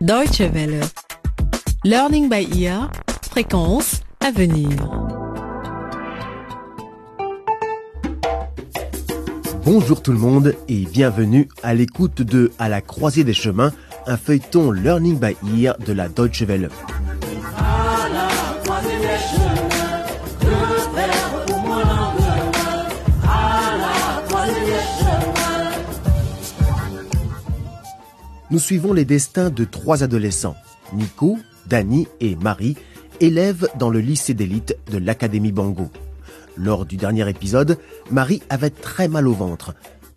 Deutsche Welle. Learning by ear. Fréquence à venir. Bonjour tout le monde et bienvenue à l'écoute de À la croisée des chemins, un feuilleton Learning by Ear de la Deutsche Welle. Nous suivons les destins de trois adolescents, Nico, Danny et Marie, élèves dans le lycée d'élite de l'Académie Bango. Lors du dernier épisode, Marie avait très mal au ventre,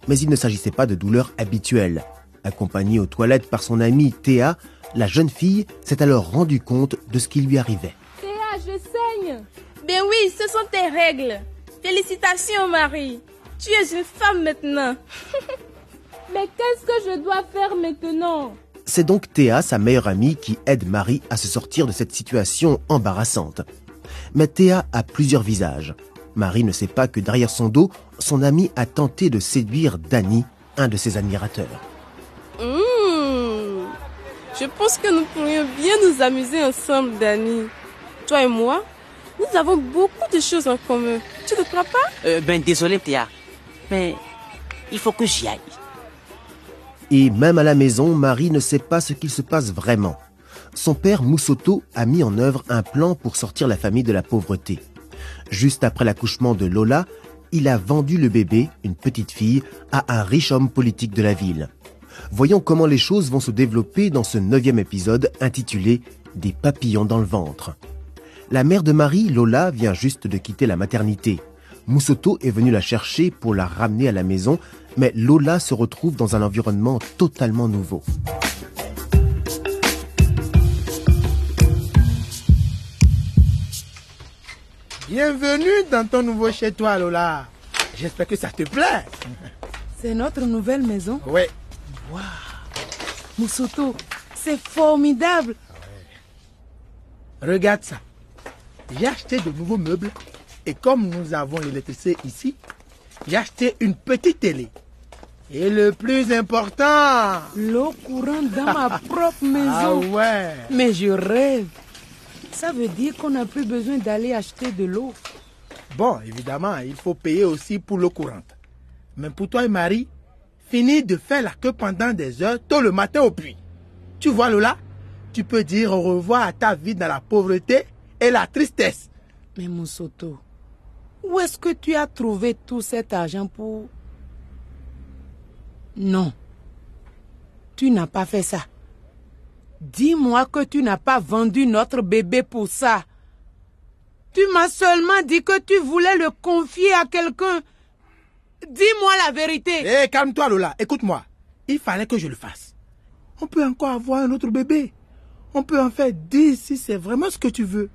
mais il ne s'agissait pas de douleurs habituelles. Accompagnée aux toilettes par son amie Théa, la jeune fille s'est alors rendue compte de ce qui lui arrivait. Théa, je saigne Ben oui, ce sont tes règles. Félicitations, Marie. Tu es une femme maintenant. Mais qu'est-ce que je dois faire maintenant? C'est donc Théa, sa meilleure amie, qui aide Marie à se sortir de cette situation embarrassante. Mais Théa a plusieurs visages. Marie ne sait pas que derrière son dos, son amie a tenté de séduire Danny, un de ses admirateurs. Mmh. Je pense que nous pourrions bien nous amuser ensemble, Danny. Toi et moi, nous avons beaucoup de choses en commun. Tu ne crois pas? Euh, ben désolé Théa, mais il faut que j'y aille. Et même à la maison, Marie ne sait pas ce qu'il se passe vraiment. Son père Moussoto a mis en œuvre un plan pour sortir la famille de la pauvreté. Juste après l'accouchement de Lola, il a vendu le bébé, une petite fille, à un riche homme politique de la ville. Voyons comment les choses vont se développer dans ce neuvième épisode intitulé Des papillons dans le ventre. La mère de Marie, Lola, vient juste de quitter la maternité. Moussoto est venu la chercher pour la ramener à la maison, mais Lola se retrouve dans un environnement totalement nouveau. Bienvenue dans ton nouveau chez toi, Lola. J'espère que ça te plaît. C'est notre nouvelle maison? Oui. Moussoto, c'est formidable. Regarde ça. J'ai acheté de nouveaux meubles et comme nous avons l'électricité ici, j'ai acheté une petite télé. Et le plus important. L'eau courante dans ma propre maison. Ah ouais. Mais je rêve. Ça veut dire qu'on n'a plus besoin d'aller acheter de l'eau. Bon, évidemment, il faut payer aussi pour l'eau courante. Mais pour toi et Marie, finis de faire la queue pendant des heures tôt le matin au puits. Tu vois, Lola, tu peux dire au revoir à ta vie dans la pauvreté et la tristesse. Mais Moussoto, où est-ce que tu as trouvé tout cet argent pour... Non. Tu n'as pas fait ça. Dis-moi que tu n'as pas vendu notre bébé pour ça. Tu m'as seulement dit que tu voulais le confier à quelqu'un. Dis-moi la vérité. Hé, calme-toi, Lola. Écoute-moi. Il fallait que je le fasse. On peut encore avoir un autre bébé. On peut en faire dix si c'est vraiment ce que tu veux.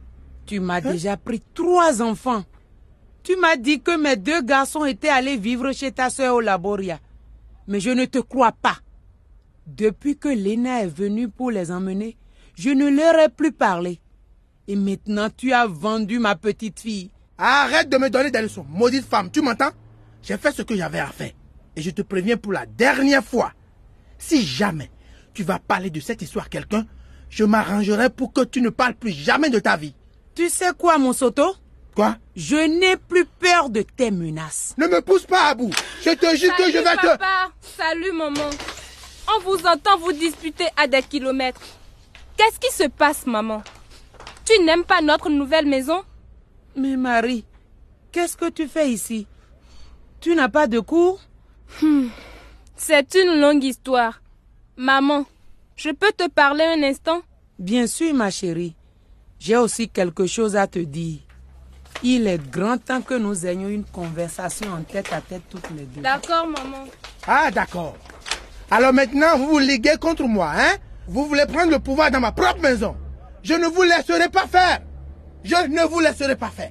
Tu m'as déjà pris trois enfants. Tu m'as dit que mes deux garçons étaient allés vivre chez ta sœur au Laboria. Mais je ne te crois pas. Depuis que Lena est venue pour les emmener, je ne leur ai plus parlé. Et maintenant tu as vendu ma petite fille. Arrête de me donner des leçons, maudite femme. Tu m'entends? J'ai fait ce que j'avais à faire. Et je te préviens pour la dernière fois. Si jamais tu vas parler de cette histoire à quelqu'un, je m'arrangerai pour que tu ne parles plus jamais de ta vie. Tu sais quoi, mon Soto Quoi? Je n'ai plus peur de tes menaces. Ne me pousse pas à bout. Je te jure que je vais te... papa. Salut, maman. On vous entend vous disputer à des kilomètres. Qu'est-ce qui se passe, maman? Tu n'aimes pas notre nouvelle maison? Mais Marie, qu'est-ce que tu fais ici? Tu n'as pas de cours? C'est une longue histoire. Maman, je peux te parler un instant? Bien sûr, ma chérie. J'ai aussi quelque chose à te dire. Il est grand temps que nous ayons une conversation en tête à tête toutes les deux. D'accord, maman. Ah, d'accord. Alors maintenant, vous vous liguez contre moi, hein? Vous voulez prendre le pouvoir dans ma propre maison. Je ne vous laisserai pas faire. Je ne vous laisserai pas faire.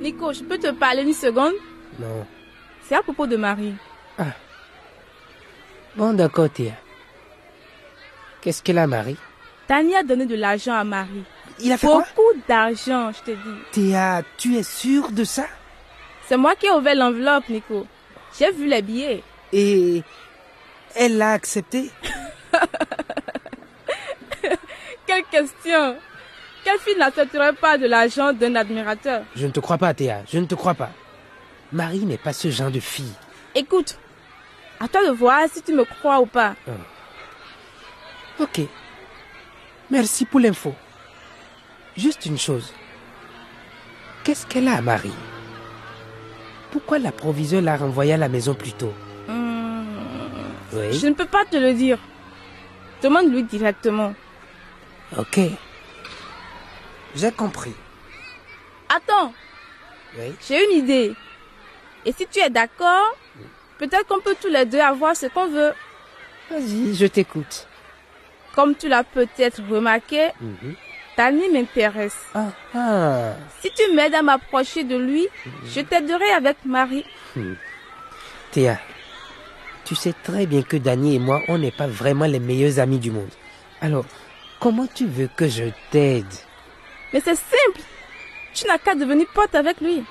Nico, je peux te parler une seconde? Non. C'est à propos de Marie. Bon, d'accord, Théa. Qu'est-ce qu'elle a, Marie? Tania a donné de l'argent à Marie Il a fait quoi? Beaucoup d'argent, je te dis. Théa, tu es sûre de ça? C'est moi qui ai ouvert l'enveloppe, Nico. J'ai vu les billets. Et elle l'a accepté? Quelle question Quelle fille n'accepterait pas de l'argent d'un admirateur? Je ne te crois pas, Théa, je ne te crois pas. Marie n'est pas ce genre de fille. Écoute, à toi de voir si tu me crois ou pas. Ok. Merci pour l'info. Juste une chose. Qu'est-ce qu'elle a à Marie? Pourquoi la proviseur l'a renvoyée à la maison plus tôt? Hmm, Oui? Je ne peux pas te le dire. Demande-lui directement. Ok. J'ai compris. Attends, Oui? j'ai une idée. Et si tu es d'accord, peut-être qu'on peut tous les deux avoir ce qu'on veut. Vas-y, je t'écoute. Comme tu l'as peut-être remarqué, Mhm. Tani m'intéresse. Ah, ah. Si tu m'aides à m'approcher de lui, je t'aiderai avec Marie. Théa, tu sais très bien que Dani et moi, on n'est pas vraiment les meilleurs amis du monde. Alors, comment tu veux que je t'aide? Mais c'est simple. Tu n'as qu'à devenir pote avec lui.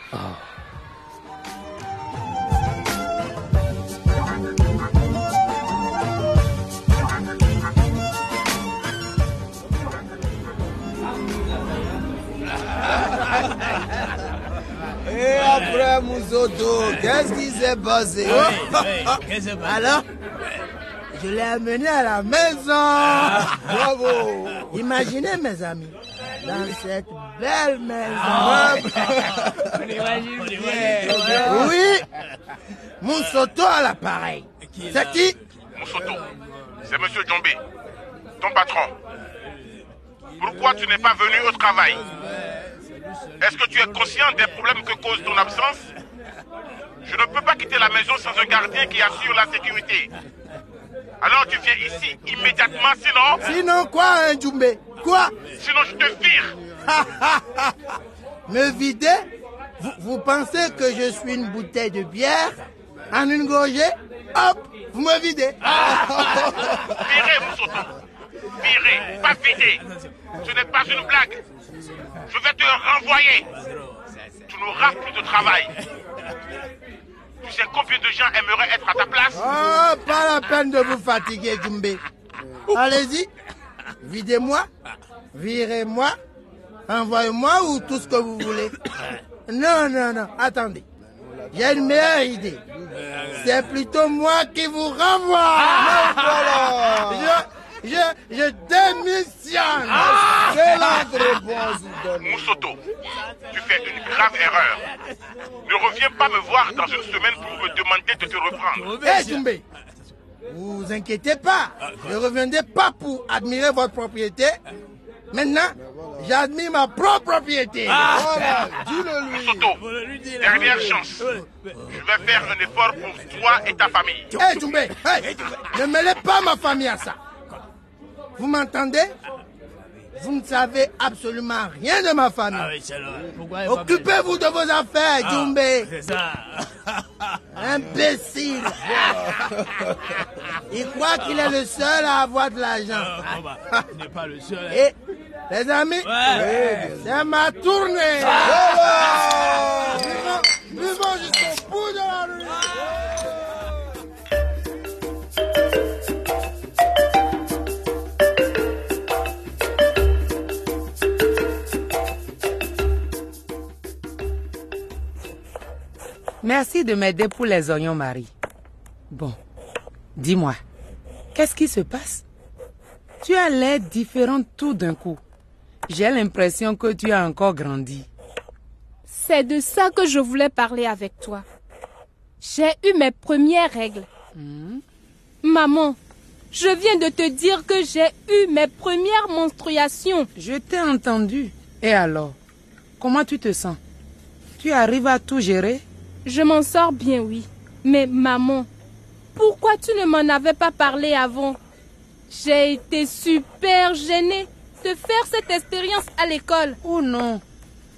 Et après Moussoto, qu'est-ce qui s'est passé? Alors, je l'ai amené à la maison. Bravo. Imaginez mes amis, dans cette belle maison. Oui, Moussoto à l'appareil. C'est qui? Moussoto, c'est Monsieur Djombe, ton patron. Pourquoi tu n'es pas venu au travail? Est-ce que tu es conscient des problèmes que cause ton absence? Je ne peux pas quitter la maison sans un gardien qui assure la sécurité. Alors tu viens ici immédiatement, sinon, Sinon quoi, hein, Djumbe? Quoi? Sinon je te vire. Me vider? Vous, vous pensez que je suis une bouteille de bière En une gorgée? Hop, vous me videz. Virez, Moussoto. Virez, pas vider. Ce n'est pas une blague. Je vais te renvoyer. Tu n'auras plus de travail. Tu sais combien de gens aimeraient être à ta place? Oh, pas la peine de vous fatiguer, Djumbe. Allez-y, videz-moi, virez-moi, envoyez-moi ou tout ce que vous voulez. Non, non, non, attendez. J'ai une meilleure idée. C'est plutôt moi qui vous renvoie. Je, je, je démissionne. Réponse, Donne. Moussoto, tu fais une grave erreur. Ne reviens pas me voir dans une semaine pour me demander de te reprendre. Eh, Djumbe, vous inquiétez pas. Je ne reviendrai pas pour admirer votre propriété. Maintenant, j'admire ma propre propriété. Voilà, dis-le lui. Moussoto, dernière chance. Je vais faire un effort pour toi et ta famille. Hé, Djumbe, hey, ne mêlez pas ma famille à ça. Vous m'entendez? Vous ne savez absolument rien de ma famille. Occupez-vous de vos affaires, Djumbe. Imbécile. Il croit qu'il est le seul à avoir de l'argent. Et, les amis, c'est ma tournée. Merci de m'aider pour les oignons, Marie. Bon, dis-moi, qu'est-ce qui se passe? Tu as l'air différente tout d'un coup. J'ai l'impression que tu as encore grandi. C'est de ça que je voulais parler avec toi. J'ai eu mes premières règles. Maman, je viens de te dire que j'ai eu mes premières menstruations. Je t'ai entendu. Et alors Comment tu te sens? Tu arrives à tout gérer? Je m'en sors bien, oui. Mais maman, pourquoi tu ne m'en avais pas parlé avant? J'ai été super gênée de faire cette expérience à l'école. Oh non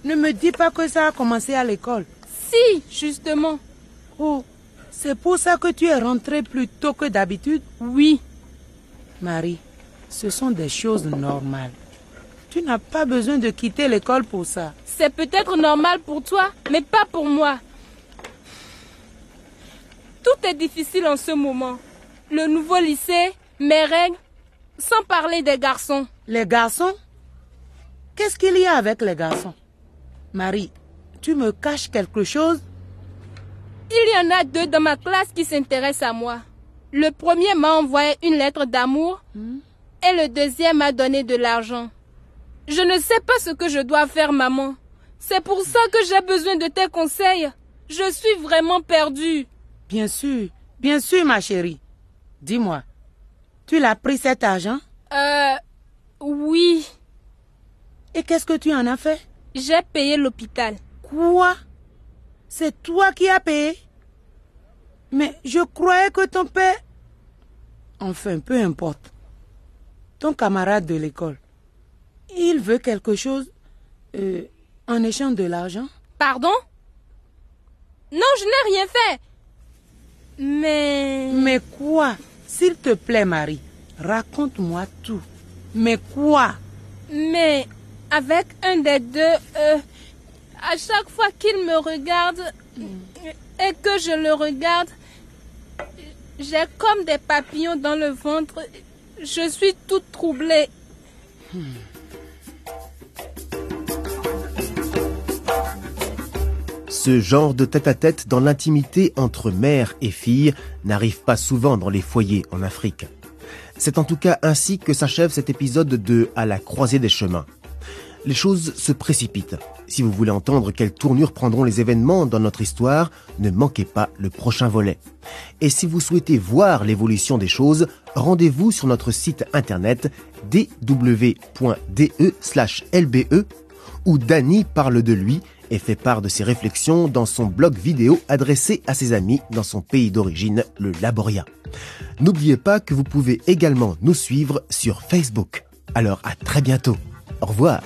Ne me dis pas que ça a commencé à l'école. Si, justement. Oh, c'est pour ça que tu es rentrée plus tôt que d'habitude? Oui, Marie, ce sont des choses normales. Tu n'as pas besoin de quitter l'école pour ça. C'est peut-être normal pour toi, mais pas pour moi. Tout est difficile en ce moment. Le nouveau lycée, mes règles, sans parler des garçons. Les garçons? Qu'est-ce qu'il y a avec les garçons? Marie, tu me caches quelque chose? Il y en a deux dans ma classe qui s'intéressent à moi. Le premier m'a envoyé une lettre d'amour et le deuxième m'a donné de l'argent. Je ne sais pas ce que je dois faire, maman. C'est pour ça que j'ai besoin de tes conseils. Je suis vraiment perdue. Bien sûr, bien sûr, ma chérie. Dis-moi, tu l'as pris cet argent? Euh... Oui. Et qu'est-ce que tu en as fait? J'ai payé l'hôpital. Quoi? C'est toi qui as payé? Mais je croyais que ton père... Enfin, peu importe. Ton camarade de l'école, il veut quelque chose euh, en échange de l'argent? Pardon? Non, je n'ai rien fait. Mais... Mais quoi? S'il te plaît, Marie, raconte-moi tout. Mais quoi? Mais avec un des deux, euh, à chaque fois qu'il me regarde et que je le regarde, j'ai comme des papillons dans le ventre. Je suis toute troublée. Ce genre de tête-à-tête dans l'intimité entre mère et fille n'arrive pas souvent dans les foyers en Afrique. C'est en tout cas ainsi que s'achève cet épisode de À la croisée des chemins. Les choses se précipitent. Si vous voulez entendre quelle tournure prendront les événements dans notre histoire, ne manquez pas le prochain volet. Et si vous souhaitez voir l'évolution des choses, rendez-vous sur notre site internet dw.de/lbe où Danny parle de lui et fait part de ses réflexions dans son blog vidéo adressé à ses amis dans son pays d'origine, le Laboria. N'oubliez pas que vous pouvez également nous suivre sur Facebook. Alors à très bientôt. Au revoir.